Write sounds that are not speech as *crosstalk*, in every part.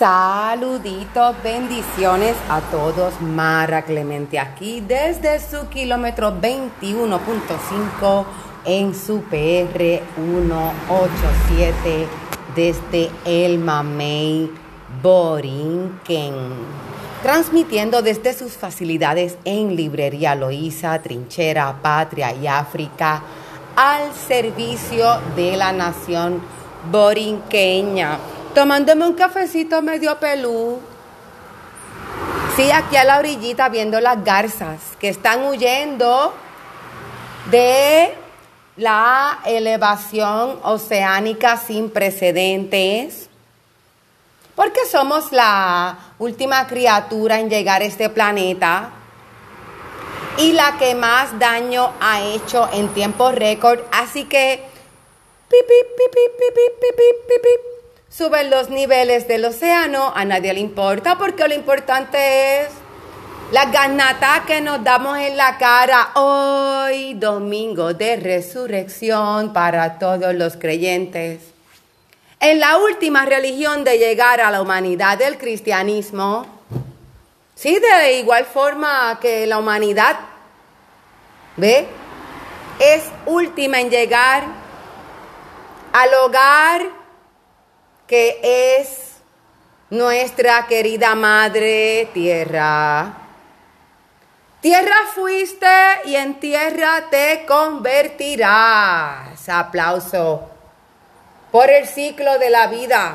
Saluditos, bendiciones a todos. Mara Clemente aquí desde su kilómetro 21.5 en su PR 187 desde el Mamey Borinquen. Transmitiendo desde sus facilidades en Librería Loíza, Trinchera, Patria y África al servicio de la nación borinqueña tomándome un cafecito medio pelú. Sí, aquí a la orillita viendo las garzas que están huyendo de la elevación oceánica sin precedentes. Porque somos la última criatura en llegar a este planeta y la que más daño ha hecho en tiempo récord. Así que, pipi, pipi, pipi, suben los niveles del océano, a nadie le importa porque lo importante es la ganata que nos damos en la cara hoy, domingo de resurrección para todos los creyentes. En la última religión de llegar a la humanidad del cristianismo, sí, de igual forma que la humanidad, ¿ve? Es última en llegar al hogar que es nuestra querida Madre Tierra. Tierra fuiste y en tierra te convertirás. Aplauso. Por el ciclo de la vida.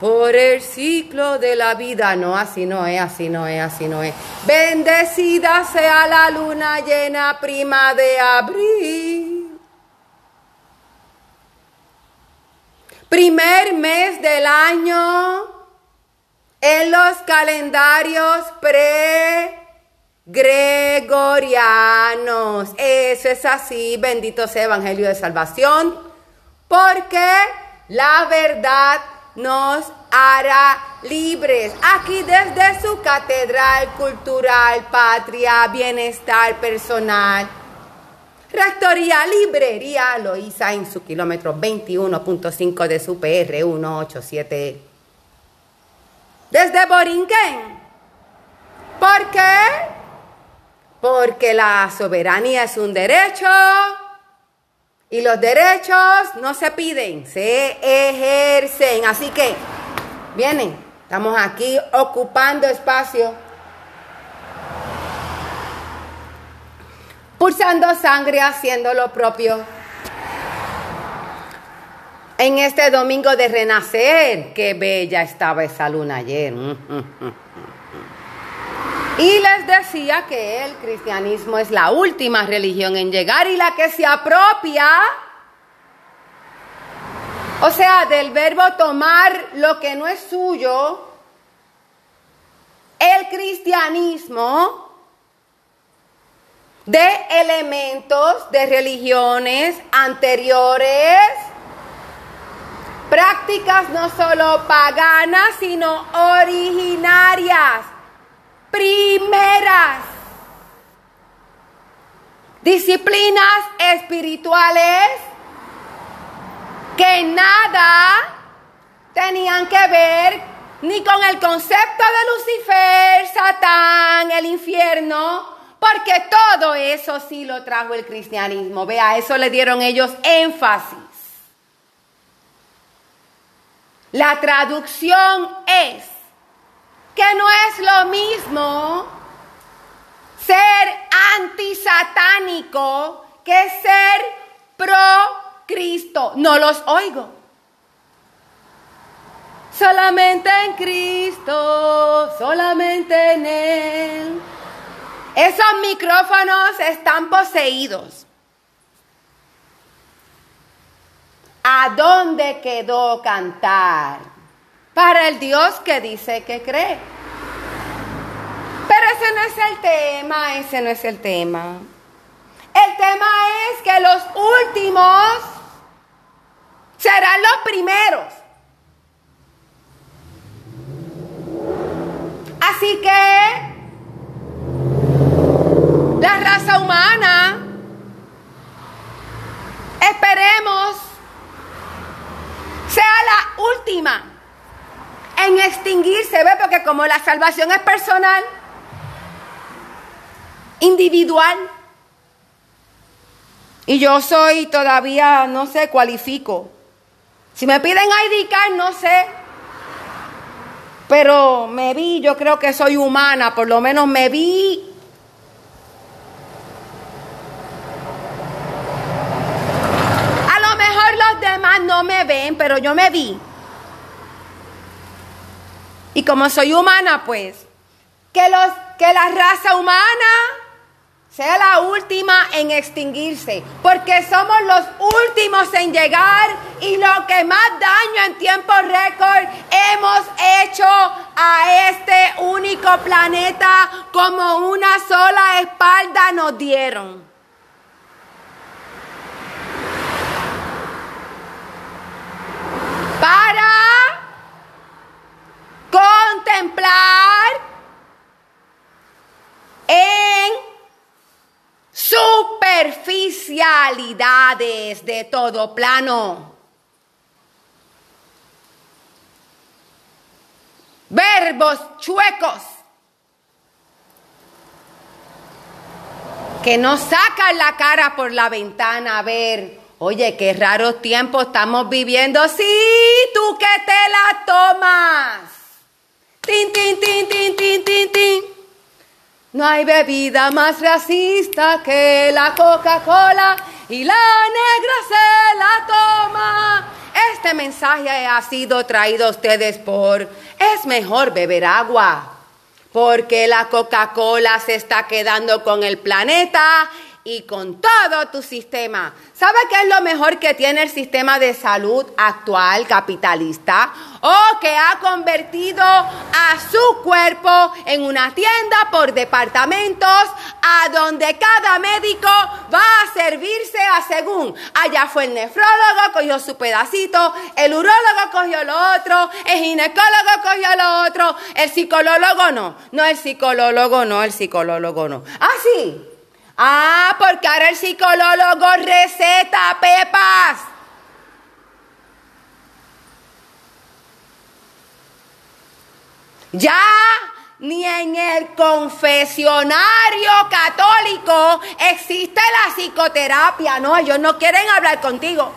Por el ciclo de la vida. No, así no es, así no es, así no es. Bendecida sea la luna llena prima de abril. Primer mes del año en los calendarios pre-gregorianos. Eso es así, bendito sea Evangelio de Salvación, porque la verdad nos hará libres. Aquí desde su catedral cultural, patria, bienestar personal Rectoría Librería Loíza en su kilómetro 21.5 de su PR 187. Desde Borinquen. ¿Por qué? Porque la soberanía es un derecho y los derechos no se piden, se ejercen. Así que, vienen, estamos aquí ocupando espacio pulsando sangre, haciendo lo propio. En este domingo de renacer, qué bella estaba esa luna ayer. *laughs* Y les decía que el cristianismo es la última religión en llegar y la que se apropia, o sea, del verbo tomar lo que no es suyo, el cristianismo de elementos de religiones anteriores, prácticas no solo paganas, sino originarias, primeras, disciplinas espirituales que nada tenían que ver ni con el concepto de Lucifer, Satán, el infierno, porque todo eso sí lo trajo el cristianismo. Vea, eso le dieron ellos énfasis. La traducción es que no es lo mismo ser antisatánico que ser pro Cristo. No los oigo. Solamente en Cristo, solamente en Él esos micrófonos están poseídos. ¿A dónde quedó cantar? Para el Dios que dice que cree. Pero ese no es el tema, ese no es el tema. El tema es que los últimos serán los primeros. Así que la raza humana, esperemos, sea la última en extinguirse, ¿ve? Porque como la salvación es personal, individual, y yo soy todavía, no sé, cualifico. Si me piden ID card, no sé. Pero me vi, yo creo que soy humana, por lo menos me vi. A lo mejor los demás no me ven, pero yo me vi. Y como soy humana, pues, que, los, que la raza humana sea la última en extinguirse, porque somos los últimos en llegar y lo que más daño en tiempo récord hemos hecho a este único planeta como una sola espalda nos dieron. Para contemplar en superficialidades de todo plano. Verbos chuecos que no sacan la cara por la ventana a ver, oye, qué raros tiempos estamos viviendo. Sí, que te la tomas. Tin, tin, tin, tin, tin, tin, tin. No hay bebida más racista que la Coca-Cola y la negra se la toma. Este mensaje ha sido traído a ustedes por es mejor beber agua porque la Coca-Cola se está quedando con el planeta y con todo tu sistema. ¿Sabe qué es lo mejor que tiene el sistema de salud actual capitalista? O que ha convertido a su cuerpo en una tienda por departamentos a donde cada médico va a servirse a según. Allá fue el nefrólogo, cogió su pedacito, el urólogo cogió lo otro, el ginecólogo cogió lo otro, el psicólogo no, no el psicólogo no, el psicólogo no. Ah, sí. Ah, porque ahora el psicólogo receta pepas. Ya ni en el confesionario católico existe la psicoterapia. No, ellos no quieren hablar contigo.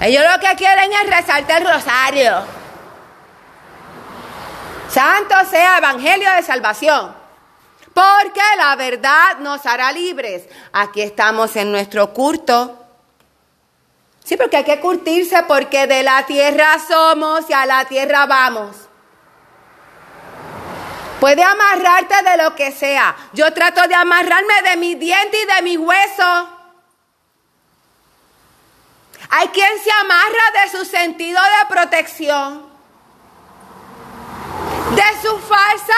Ellos lo que quieren es rezarte el rosario. Santo sea Evangelio de Salvación porque la verdad nos hará libres. Aquí estamos en nuestro curto. Sí, porque hay que curtirse porque de la tierra somos y a la tierra vamos. Puede amarrarte de lo que sea. Yo trato de amarrarme de mi diente y de mi hueso. Hay quien se amarra de su sentido de protección, de su falsa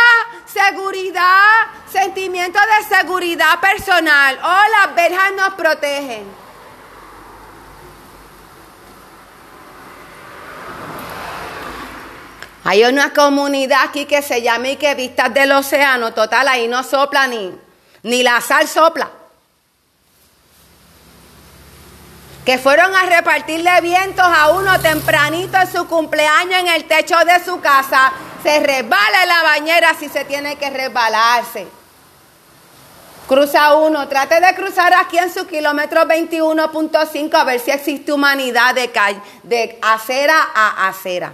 seguridad, sentimiento de seguridad personal. Oh, las verjas nos protegen. Hay una comunidad aquí que se llama y que vistas del océano, total, ahí no sopla ni, ni la sal sopla. Que fueron a repartirle vientos a uno tempranito en su cumpleaños en el techo de su casa. Se resbala en la bañera si se tiene que resbalarse. Cruza uno, trate de cruzar aquí en su kilómetro 21.5 a ver si existe humanidad de, de acera a acera.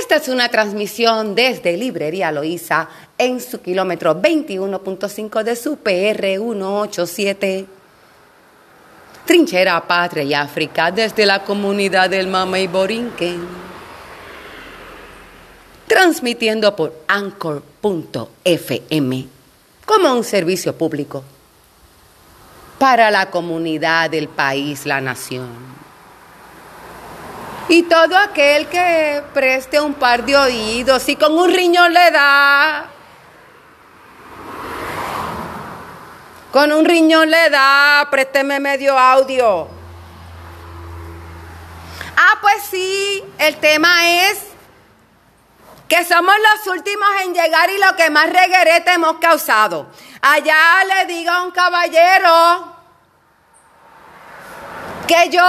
Esta es una transmisión desde Librería Loíza en su kilómetro 21.5 de su PR 187. Trinchera Patria y África desde la comunidad del Mama y Borinquen transmitiendo por anchor.fm como un servicio público para la comunidad del país, la nación. Y todo aquel que preste un par de oídos y con un riñón le da, con un riñón le da, présteme medio audio. Ah, pues sí, el tema es que somos los últimos en llegar y lo que más reguerete hemos causado. Allá le digo a un caballero Que yo,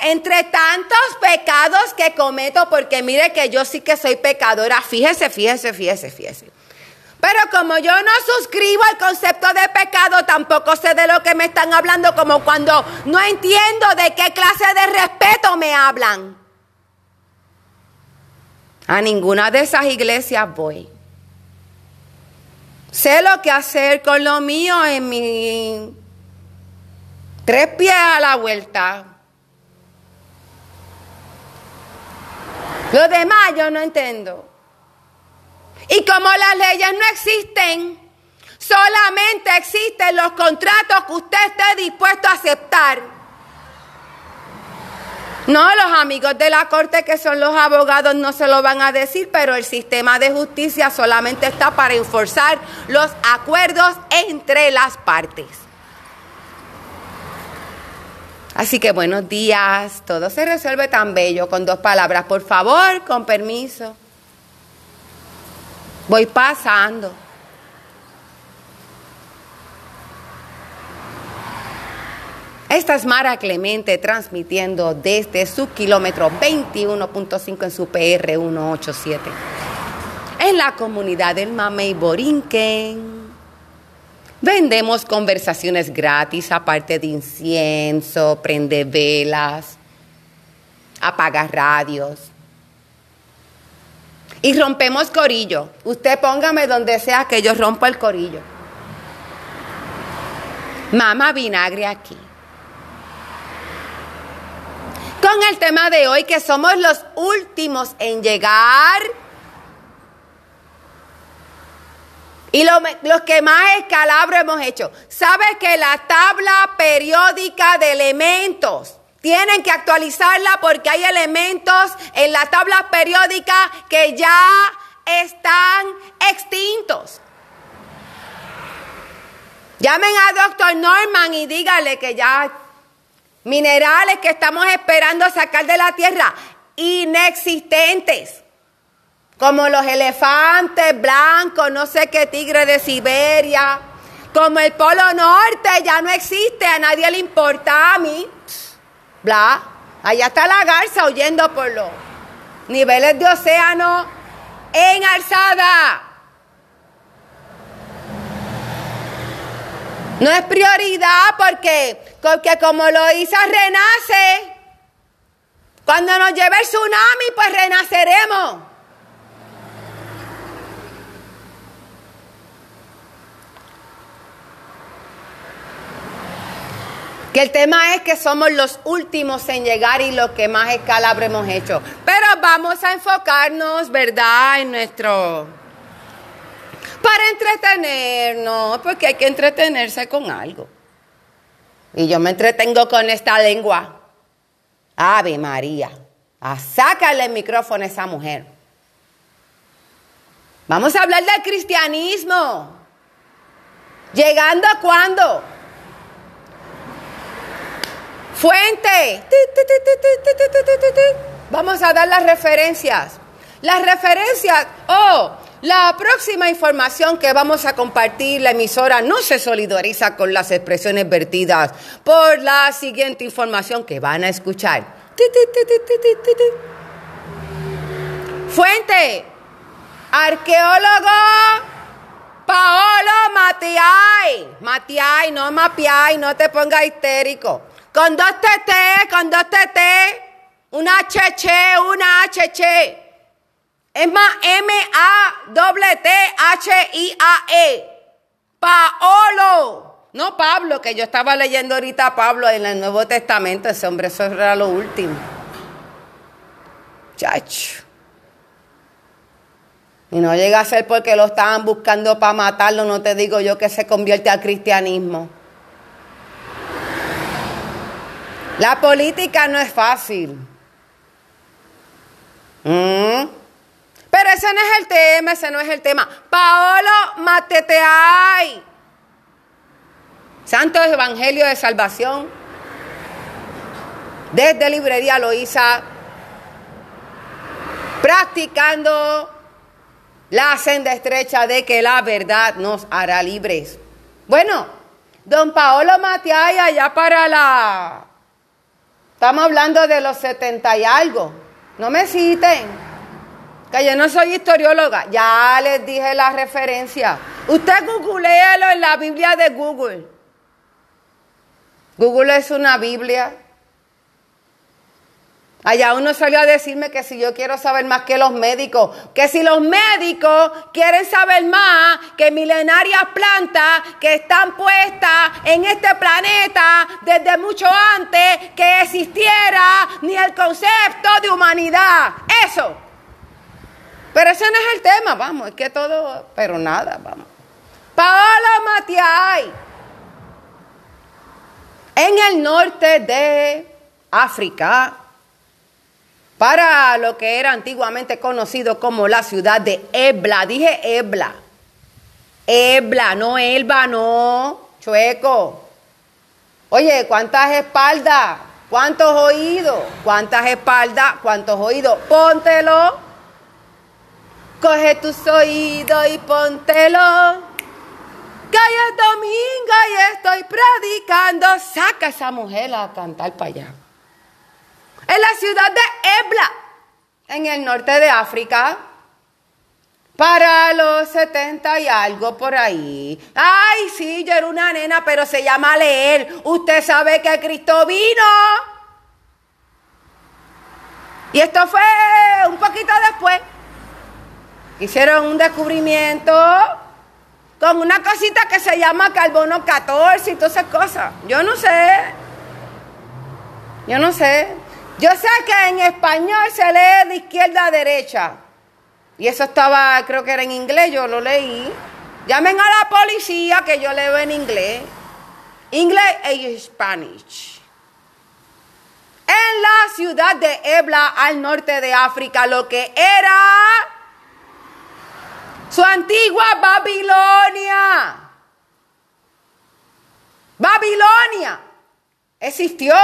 entre tantos pecados que cometo, porque mire que yo sí que soy pecadora, fíjese, fíjese, fíjese, fíjese. Pero como yo no suscribo al concepto de pecado, tampoco sé de lo que me están hablando, como cuando no entiendo de qué clase de respeto me hablan. A ninguna de esas iglesias voy. Sé lo que hacer con lo mío en mi tres pies a la vuelta. Lo demás yo no entiendo. Y como las leyes no existen, solamente existen los contratos que usted esté dispuesto a aceptar. No, los amigos de la corte que son los abogados no se lo van a decir, pero el sistema de justicia solamente está para enforzar los acuerdos entre las partes. Así que buenos días, todo se resuelve tan bello con dos palabras, por favor, con permiso. Voy pasando. Esta es Mara Clemente transmitiendo desde su kilómetro 21.5 en su PR 187. En la comunidad del Mamey Borinquen. Vendemos conversaciones gratis, aparte de incienso, prende velas, apaga radios. Y rompemos corillo. Usted póngame donde sea que yo rompa el corillo. Mama vinagre aquí con el tema de hoy que somos los últimos en llegar y los que más escalabro hemos hecho. ¿Sabe que la tabla periódica de elementos tienen que actualizarla porque hay elementos en la tabla periódica que ya están extintos? Llamen a doctor Norman y dígale que ya Minerales que estamos esperando sacar de la tierra, inexistentes. Como los elefantes blancos, no sé qué tigre de Siberia. Como el Polo Norte ya no existe, a nadie le importa a mí. Bla. Allá está la garza huyendo por los niveles de océano en alzada. No es prioridad porque, porque como lo hizo renace. Cuando nos lleve el tsunami, pues renaceremos. Que el tema es que somos los últimos en llegar y los que más escalabro hemos hecho. Pero vamos a enfocarnos, ¿verdad?, en nuestro para entretenernos, porque hay que entretenerse con algo. Y yo me entretengo con esta lengua. Ave María, a sácale el micrófono a esa mujer. Vamos a hablar del cristianismo. ¿Llegando a cuándo? Fuente. Vamos a dar las referencias. Las referencias, oh, la próxima información que vamos a compartir, la emisora no se solidariza con las expresiones vertidas por la siguiente información que van a escuchar. Fuente, arqueólogo Paolo Matiay. Matiay, no Mapiay, no te pongas histérico. Con dos TT, con dos TT, una HC, una HC. Es más, M-A-T-H-I-A-E. Paolo. No Pablo, que yo estaba leyendo ahorita Pablo en el Nuevo Testamento. Ese hombre, eso era lo último. Chacho. Y no llega a ser porque lo estaban buscando para matarlo, no te digo yo que se convierte al cristianismo. La política no es fácil. ¿Mm? Pero ese no es el tema, ese no es el tema. Paolo Mateteay. Santo Evangelio de Salvación. Desde Librería Loíza. Practicando la senda estrecha de que la verdad nos hará libres. Bueno, don Paolo Mateay allá para la Estamos hablando de los 70 y algo. No me citen. Que yo no soy historióloga. Ya les dije la referencia. Usted googleelo en la Biblia de Google. Google es una Biblia. Allá uno salió a decirme que si yo quiero saber más que los médicos, que si los médicos quieren saber más que milenarias plantas que están puestas en este planeta desde mucho antes que existiera ni el concepto de humanidad. Eso. Pero ese no es el tema, vamos, es que todo, pero nada, vamos. Paola Matiay, en el norte de África, para lo que era antiguamente conocido como la ciudad de Ebla. Dije Ebla. Ebla, no Elba, no. Chueco. Oye, ¿cuántas espaldas? ¿Cuántos oídos? ¿Cuántas espaldas? ¿Cuántos oídos? Póntelo. Coge tus oídos y póntelo. Que hoy es domingo y estoy predicando. Saca esa mujer a cantar para allá en la ciudad de Ebla, en el norte de África, para los 70 y algo por ahí. Ay, sí, yo era una nena, pero se llama leer. Usted sabe que Cristo vino. Y esto fue un poquito después. Hicieron un descubrimiento con una cosita que se llama carbono 14 y todas esas cosas. Yo no sé. Yo no sé. Yo sé que en español se lee de izquierda a derecha. Y eso estaba, creo que era en inglés, yo lo leí. Llamen a la policía que yo leo en inglés. Inglés e Spanish. En la ciudad de Ebla, al norte de África, lo que era su antigua Babilonia. Babilonia existió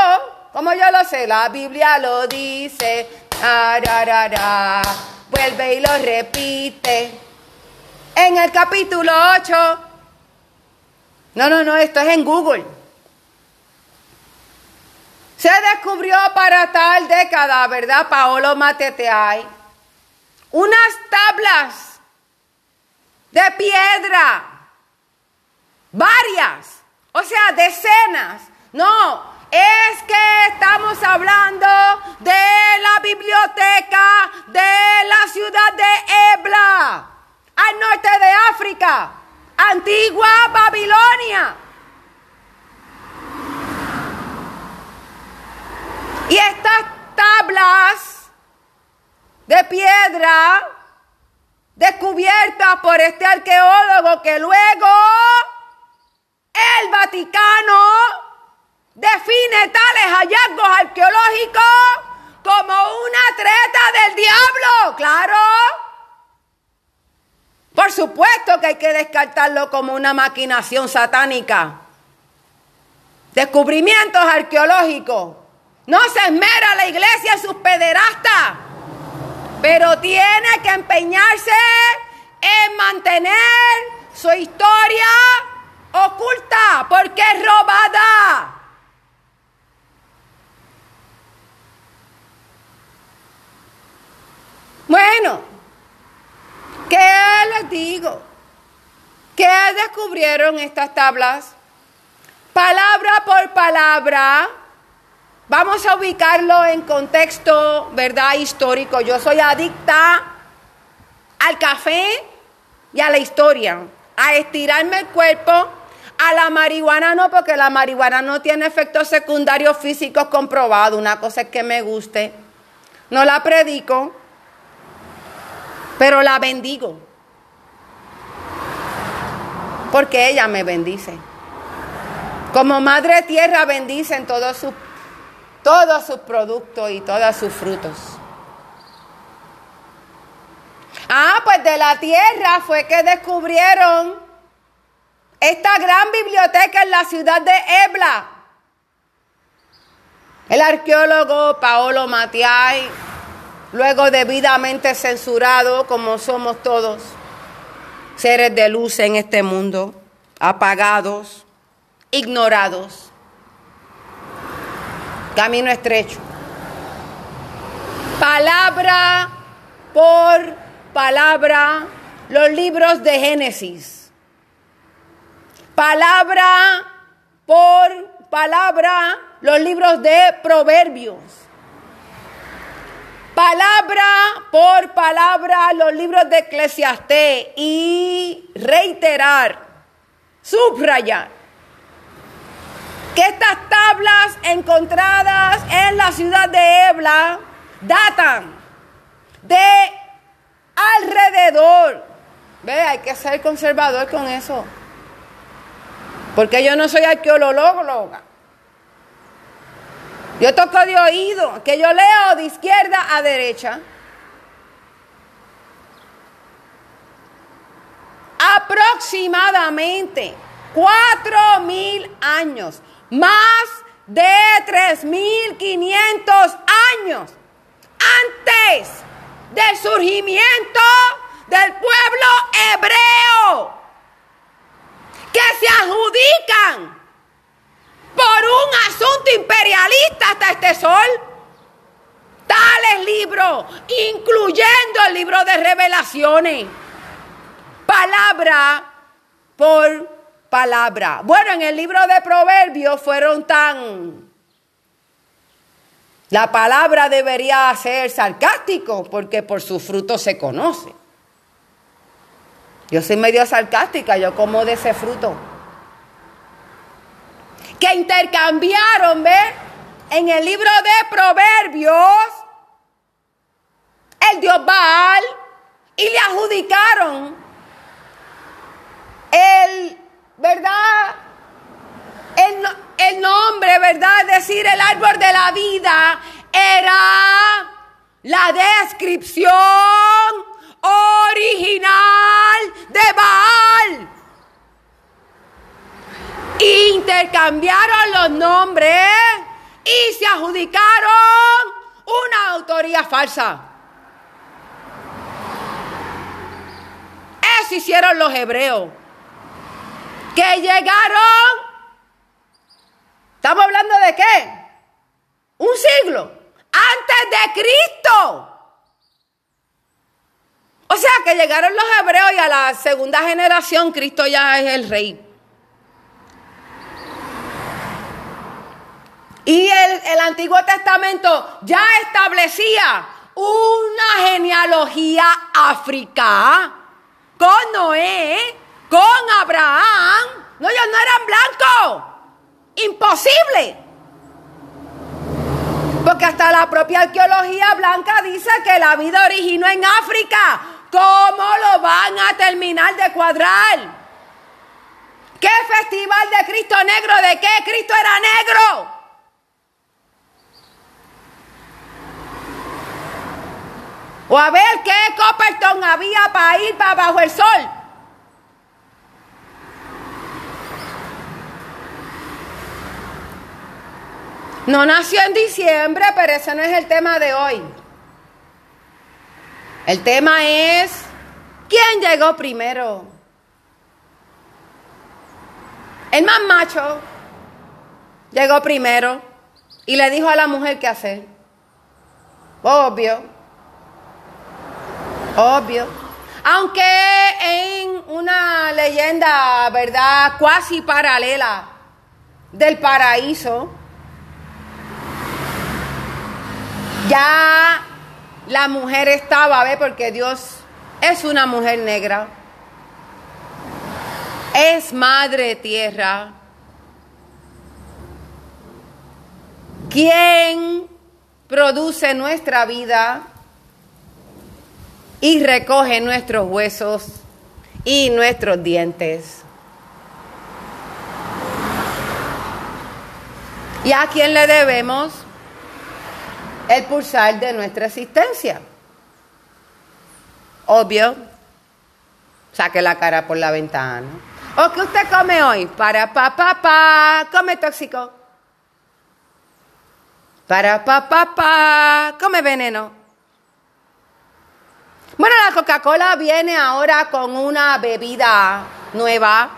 como yo lo sé, la Biblia lo dice. Vuelve y lo repite. En el capítulo 8. No, no, no, esto es en Google. Se descubrió para tal década, ¿verdad? Paolo Mateteay. Unas tablas de piedra. Varias. O sea, decenas. No, es que estamos hablando de la biblioteca de la ciudad de Ebla, al norte de África, antigua Babilonia. Y estas tablas de piedra descubiertas por este arqueólogo que luego el Vaticano define tales hallazgos arqueológicos como una treta del diablo, claro. Por supuesto que hay que descartarlo como una maquinación satánica. Descubrimientos arqueológicos. No se esmera la iglesia en sus pederastas, pero tiene que empeñarse en mantener su historia oculta porque es robada. Bueno, ¿qué les digo? ¿Qué descubrieron estas tablas? Palabra por palabra, vamos a ubicarlo en contexto, ¿verdad? Histórico. Yo soy adicta al café y a la historia, a estirarme el cuerpo, a la marihuana no, porque la marihuana no tiene efectos secundarios físicos comprobados. Una cosa es que me guste. No la predico, pero la bendigo. Porque ella me bendice. Como Madre Tierra bendicen todos sus, todos productos y todos sus frutos. Ah, pues de la tierra fue que descubrieron esta gran biblioteca en la ciudad de Ebla. El arqueólogo Paolo Matiay luego debidamente censurado como somos todos, seres de luz en este mundo, apagados, ignorados. camino estrecho. Palabra por palabra, los libros de Génesis. Palabra por palabra, los libros de Proverbios. Palabra por palabra, los libros de Eclesiastés. Y reiterar, subrayar, que estas tablas encontradas en la ciudad de Ebla datan de alrededor. Ve, hay que ser conservador con eso. Porque yo no soy arqueóloga. Yo toco de oído, que yo leo de izquierda a derecha. Aproximadamente cuatro mil años, más de tres mil quinientos años antes del surgimiento del pueblo hebreo, que se adjudican por un asunto imperialista hasta este sol. Tales libros, incluyendo el libro de revelaciones, palabra por palabra. Bueno, en el libro de Proverbios fueron tan... La palabra debería ser sarcástico porque por su fruto se conoce. Yo soy medio sarcástica, yo como de ese fruto que intercambiaron, ¿ver? En el libro de Proverbios, el dios Baal, y le adjudicaron el, ¿verdad? El, el nombre, ¿verdad? Es decir, el árbol de la vida era la descripción original de Baal intercambiaron los nombres y se adjudicaron una autoría falsa. Eso hicieron los hebreos. Que llegaron, estamos hablando de qué? Un siglo antes de Cristo. O sea que llegaron los hebreos y a la segunda generación Cristo ya es el rey. Y el, Antiguo Testamento ya establecía una genealogía africana con Noé, con Abraham. No, ellos no eran blancos. Imposible. Porque hasta la propia arqueología blanca dice que la vida originó en África. ¿Cómo lo van a terminar de cuadrar? ¿Qué festival de Cristo negro? ¿De qué Cristo era negro? O a ver qué Copperton había para ir para bajo el sol. No nació en diciembre, pero ese no es el tema de hoy. El tema es, ¿quién llegó primero? El más macho llegó primero y le dijo a la mujer qué hacer. Obvio. Obvio. Aunque en una leyenda, ¿verdad? Cuasi paralela del paraíso, ya la mujer estaba, ¿ve? Porque Dios es una mujer negra, es madre tierra. ¿Quién produce nuestra vida? Y recoge nuestros huesos y nuestros dientes. ¿Y a quién le debemos el pulsar de nuestra existencia? Obvio, saque la cara por la ventana. ¿O qué usted come hoy? Para pa pa pa, come tóxico. Para pa pa pa, come veneno. Bueno, la Coca-Cola viene ahora con una bebida nueva,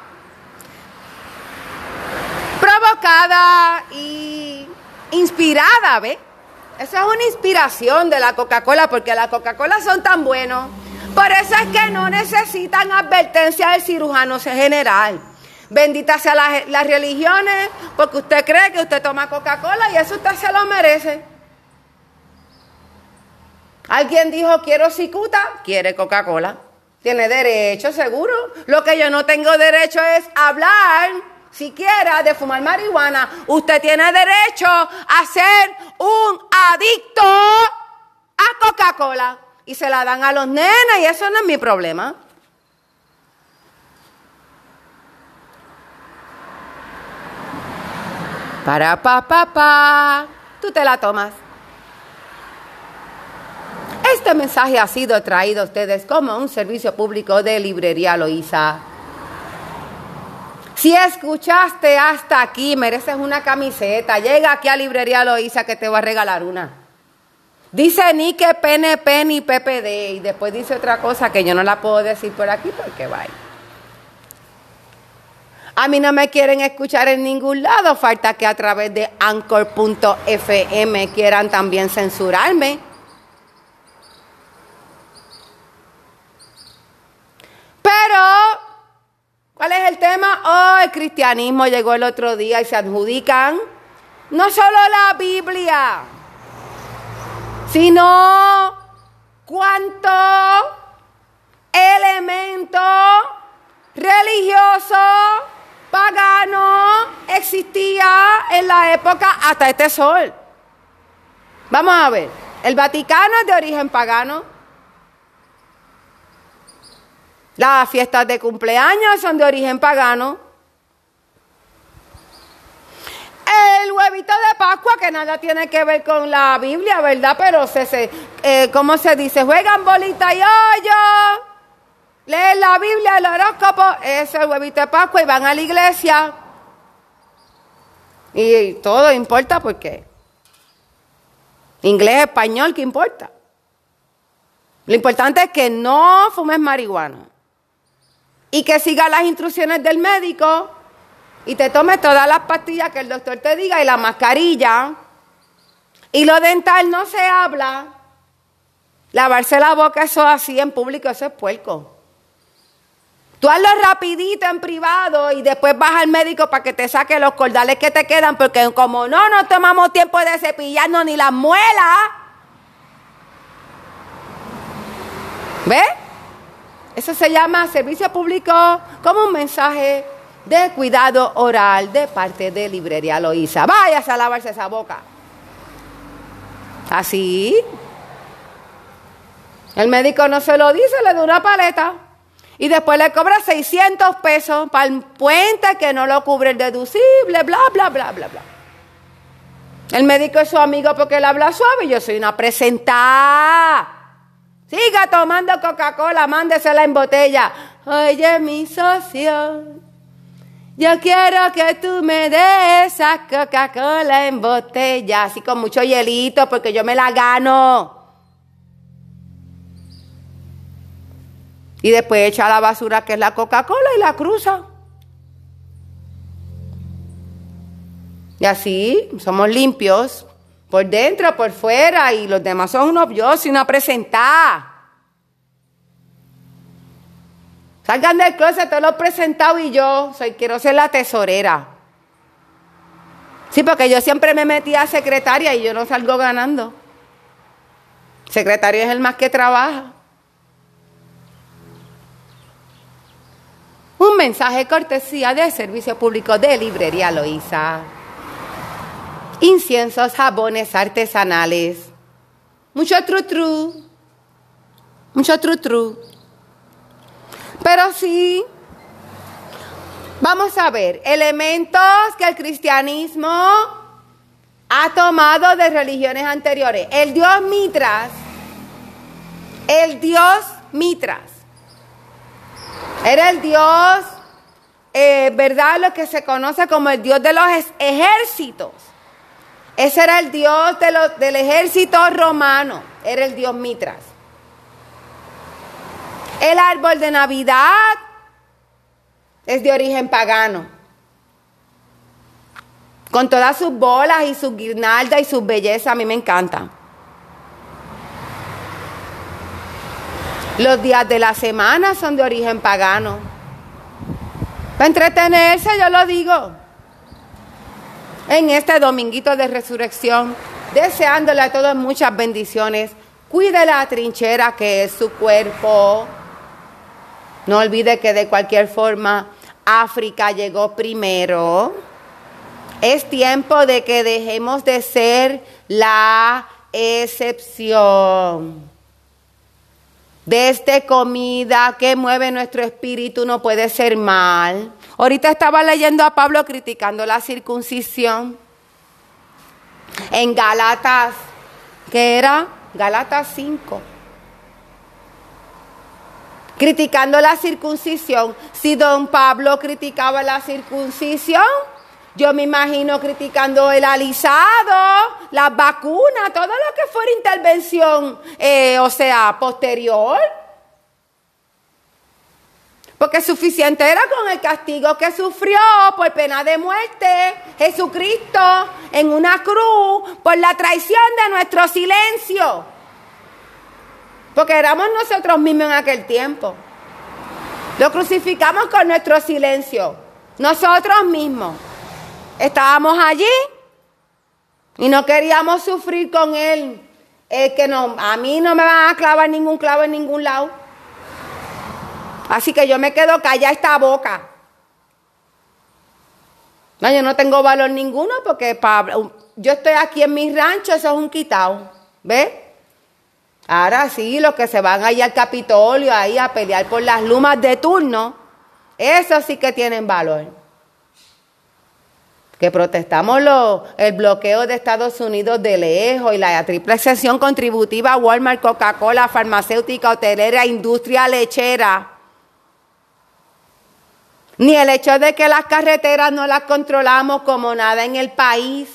provocada y inspirada, ¿ve? Esa es una inspiración de la Coca-Cola, porque las Coca-Cola son tan buenos. Por eso es que no necesitan advertencia del cirujano general. Bendita sea las religiones, porque usted cree que usted toma Coca-Cola y eso usted se lo merece. Alguien dijo, quiero cicuta, quiere Coca-Cola. Tiene derecho, seguro. Lo que yo no tengo derecho es hablar siquiera de fumar marihuana. Usted tiene derecho a ser un adicto a Coca-Cola. Y se la dan a los nenes y eso no es mi problema. Para pa pa pa, tú te la tomas. Este mensaje ha sido traído a ustedes como un servicio público de Librería Loíza. Si escuchaste hasta aquí, mereces una camiseta. Llega aquí a Librería Loíza que te va a regalar una. Dice ni que PNP ni PPD y después dice otra cosa que yo no la puedo decir por aquí porque vaya. A mí no me quieren escuchar en ningún lado, falta que a través de anchor.fm quieran también censurarme. Pero, ¿cuál es el tema? Oh, el cristianismo llegó el otro día y se adjudican no solo la Biblia, sino cuánto elemento religioso pagano existía en la época hasta este sol. Vamos a ver, el Vaticano es de origen pagano. Las fiestas de cumpleaños son de origen pagano. El huevito de Pascua, que nada tiene que ver con la Biblia, ¿verdad? Pero, se, se eh, ¿cómo se dice? Juegan bolita y hoyo. Leen la Biblia, el horóscopo, es el huevito de Pascua y van a la iglesia. Y todo importa porque inglés, español, ¿qué importa? Lo importante es que no fumes marihuana y que sigas las instrucciones del médico y te tomes todas las pastillas que el doctor te diga y la mascarilla. Y lo dental no se habla. Lavarse la boca, eso así en público, eso es puerco. Tú hazlo rapidito en privado y después vas al médico para que te saque los cordales que te quedan, porque como no nos tomamos tiempo de cepillarnos ni las muelas. ¿Ves? Eso se llama servicio público como un mensaje de cuidado oral de parte de Librería Loíza. Váyase a lavarse esa boca. Así. El médico no se lo dice, le da una paleta. Y después le cobra 600 pesos para el puente que no lo cubre el deducible, bla, bla, bla, bla, bla. El médico es su amigo porque él habla suave yo soy una presentada. Siga tomando Coca-Cola, mándesela en botella. Oye, mi socio, yo quiero que tú me des esa Coca-Cola en botella, así con mucho hielito, porque yo me la gano. Y después echa la basura que es la Coca-Cola y la cruza. Y así somos limpios por dentro, por fuera, y los demás son unos dios y una presentada. Salgan del closet todos los presentados y yo soy, quiero ser la tesorera. Sí, porque yo siempre me metí a secretaria y yo no salgo ganando. Secretario es el más que trabaja. Un mensaje cortesía del Servicio Público de Librería Loíza. Inciensos, jabones artesanales. Mucho tru tru. Mucho tru tru. Pero sí, vamos a ver, elementos que el cristianismo ha tomado de religiones anteriores. El dios Mitras, el dios Mitras era el Dios, eh, ¿verdad? Lo que se conoce como el Dios de los ejércitos. Ese era el Dios del ejército romano. Era el Dios Mitras. El árbol de Navidad es de origen pagano. Con todas sus bolas y sus guirnaldas y sus bellezas, a mí me encanta. Los días de la semana son de origen pagano. Para entretenerse, yo lo digo. En este dominguito de resurrección, deseándole a todos muchas bendiciones. Cuide la trinchera que es su cuerpo. No olvide que de cualquier forma África llegó primero. Es tiempo de que dejemos de ser la excepción. Desde comida que mueve nuestro espíritu no puede ser mal. Ahorita estaba leyendo a Pablo criticando la circuncisión. En Galatas, ¿qué era? Galatas 5 criticando la circuncisión. Si don Pablo criticaba la circuncisión, yo me imagino criticando el alisado, las vacunas, todo lo que fuera intervención, eh, o sea, posterior. Porque suficiente era con el castigo que sufrió por pena de muerte Jesucristo en una cruz por la traición de nuestro silencio. Porque éramos nosotros mismos en aquel tiempo. Lo crucificamos con nuestro silencio. Nosotros mismos. Estábamos allí y no queríamos sufrir con él. Es que no, a mí no me van a clavar ningún clavo en ningún lado. Así que yo me quedo callada esta boca. No, yo no tengo valor ninguno porque yo estoy aquí en mi rancho, eso es un quitado. ¿Ves? Ahora sí, los que se van allá al Capitolio ahí a pelear por las lumas de turno, esos sí que tienen valor. Que protestamos el bloqueo de Estados Unidos de lejos y la triple sesión contributiva Walmart, Coca-Cola, farmacéutica, hotelera, industria lechera. Ni el hecho de que las carreteras no las controlamos como nada en el país.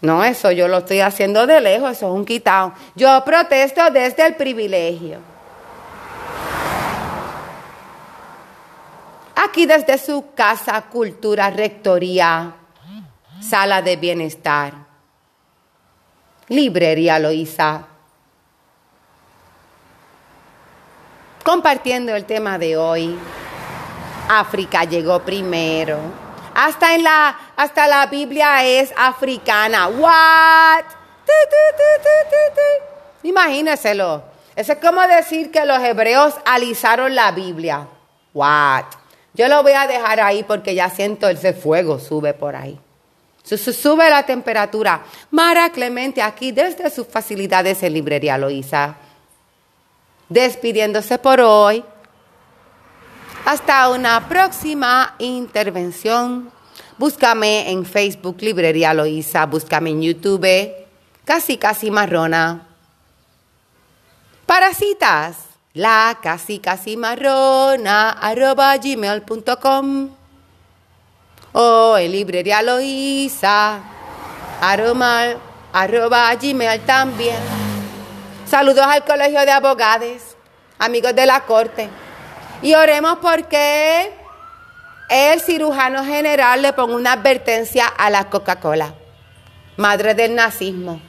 No, eso yo lo estoy haciendo de lejos, eso es un quitado. Yo protesto desde el privilegio. Aquí desde su casa, cultura, rectoría, sala de bienestar, librería Loíza. Compartiendo el tema de hoy, África llegó primero. Hasta en la, hasta la Biblia es africana. What? Imagínenselo. Eso es como decir que los hebreos alisaron la Biblia. What? Yo lo voy a dejar ahí porque ya siento ese fuego sube por ahí. Sube la temperatura. Mara Clemente aquí desde sus facilidades en Librería Loíza. Despidiéndose por hoy. Hasta una próxima intervención. Búscame en Facebook Librería Loíza, búscame en YouTube Casi Casi Marrona. Para citas, la casi casi marrona arroba gmail.com o en Librería Loíza arroba, arroba gmail también. Saludos al Colegio de Abogados, amigos de la Corte. Y oremos porque el cirujano general le ponga una advertencia a la Coca-Cola, madre del nazismo.